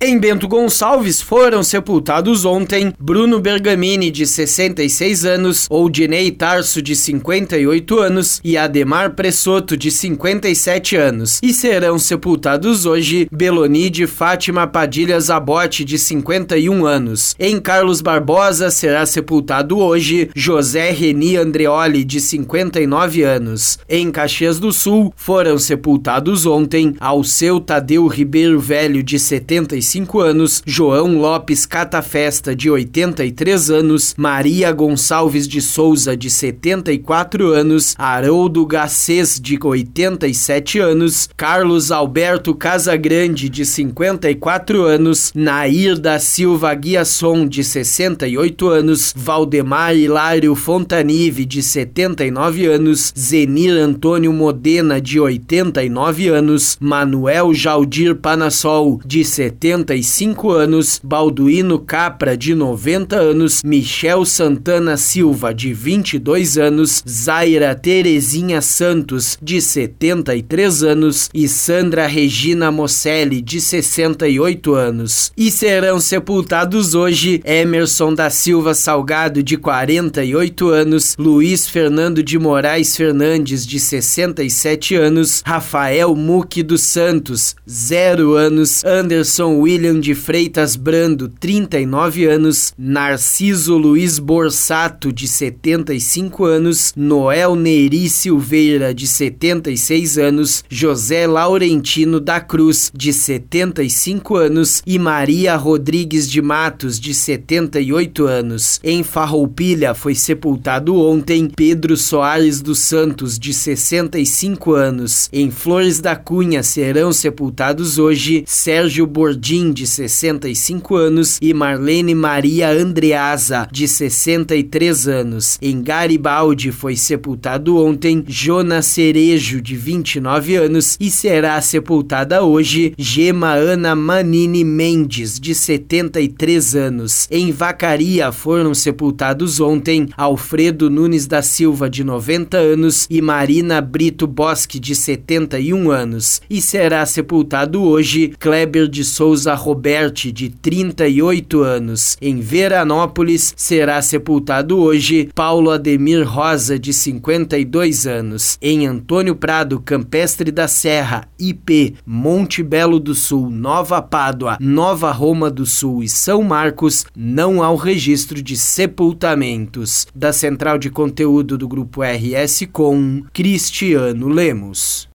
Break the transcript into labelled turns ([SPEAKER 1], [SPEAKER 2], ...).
[SPEAKER 1] Em Bento Gonçalves foram sepultados ontem Bruno Bergamini, de 66 anos, Oldinei Tarso, de 58 anos e Ademar Pressoto, de 57 anos. E serão sepultados hoje Belonide Fátima Padilha Zabote, de 51 anos. Em Carlos Barbosa será sepultado hoje José Reni Andreoli, de 59 anos. Em Caxias do Sul foram sepultados ontem Alceu Tadeu Ribeiro Velho, de 75 85 anos, João Lopes Catafesta, de 83 anos, Maria Gonçalves de Souza, de 74 anos, Haroldo Gacês, de 87 anos, Carlos Alberto Casagrande, de 54 anos, Nair da Silva Guiasson, de 68 anos, Valdemar Hilário Fontanive, de 79 anos, Zenir Antônio Modena, de 89 anos, Manuel Jaldir Panassol, de 70 85 anos, Balduino Capra, de 90 anos, Michel Santana Silva, de 22 anos, Zaira Terezinha Santos, de 73 anos e Sandra Regina Mocelli, de 68 anos. E serão sepultados hoje Emerson da Silva Salgado, de 48 anos, Luiz Fernando de Moraes Fernandes, de 67 anos, Rafael Muque dos Santos, 0 anos, Anderson William de Freitas Brando, 39 anos, Narciso Luiz Borsato, de 75 anos, Noel Neri Silveira, de 76 anos, José Laurentino da Cruz, de 75 anos e Maria Rodrigues de Matos, de 78 anos. Em Farroupilha foi sepultado ontem Pedro Soares dos Santos, de 65 anos. Em Flores da Cunha serão sepultados hoje Sérgio Bordim de 65 anos, e Marlene Maria Andreasa, de 63 anos. Em Garibaldi foi sepultado ontem Jonas Cerejo, de 29 anos, e será sepultada hoje Gema Ana Manini Mendes, de 73 anos. Em Vacaria foram sepultados ontem Alfredo Nunes da Silva, de 90 anos, e Marina Brito Bosque, de 71 anos. E será sepultado hoje Kleber de Souza Souza Roberti, de 38 anos, em Veranópolis, será sepultado hoje Paulo Ademir Rosa, de 52 anos. Em Antônio Prado, Campestre da Serra, IP, Monte Belo do Sul, Nova Pádua, Nova Roma do Sul e São Marcos, não há o registro de sepultamentos. Da central de conteúdo do Grupo RS com Cristiano Lemos.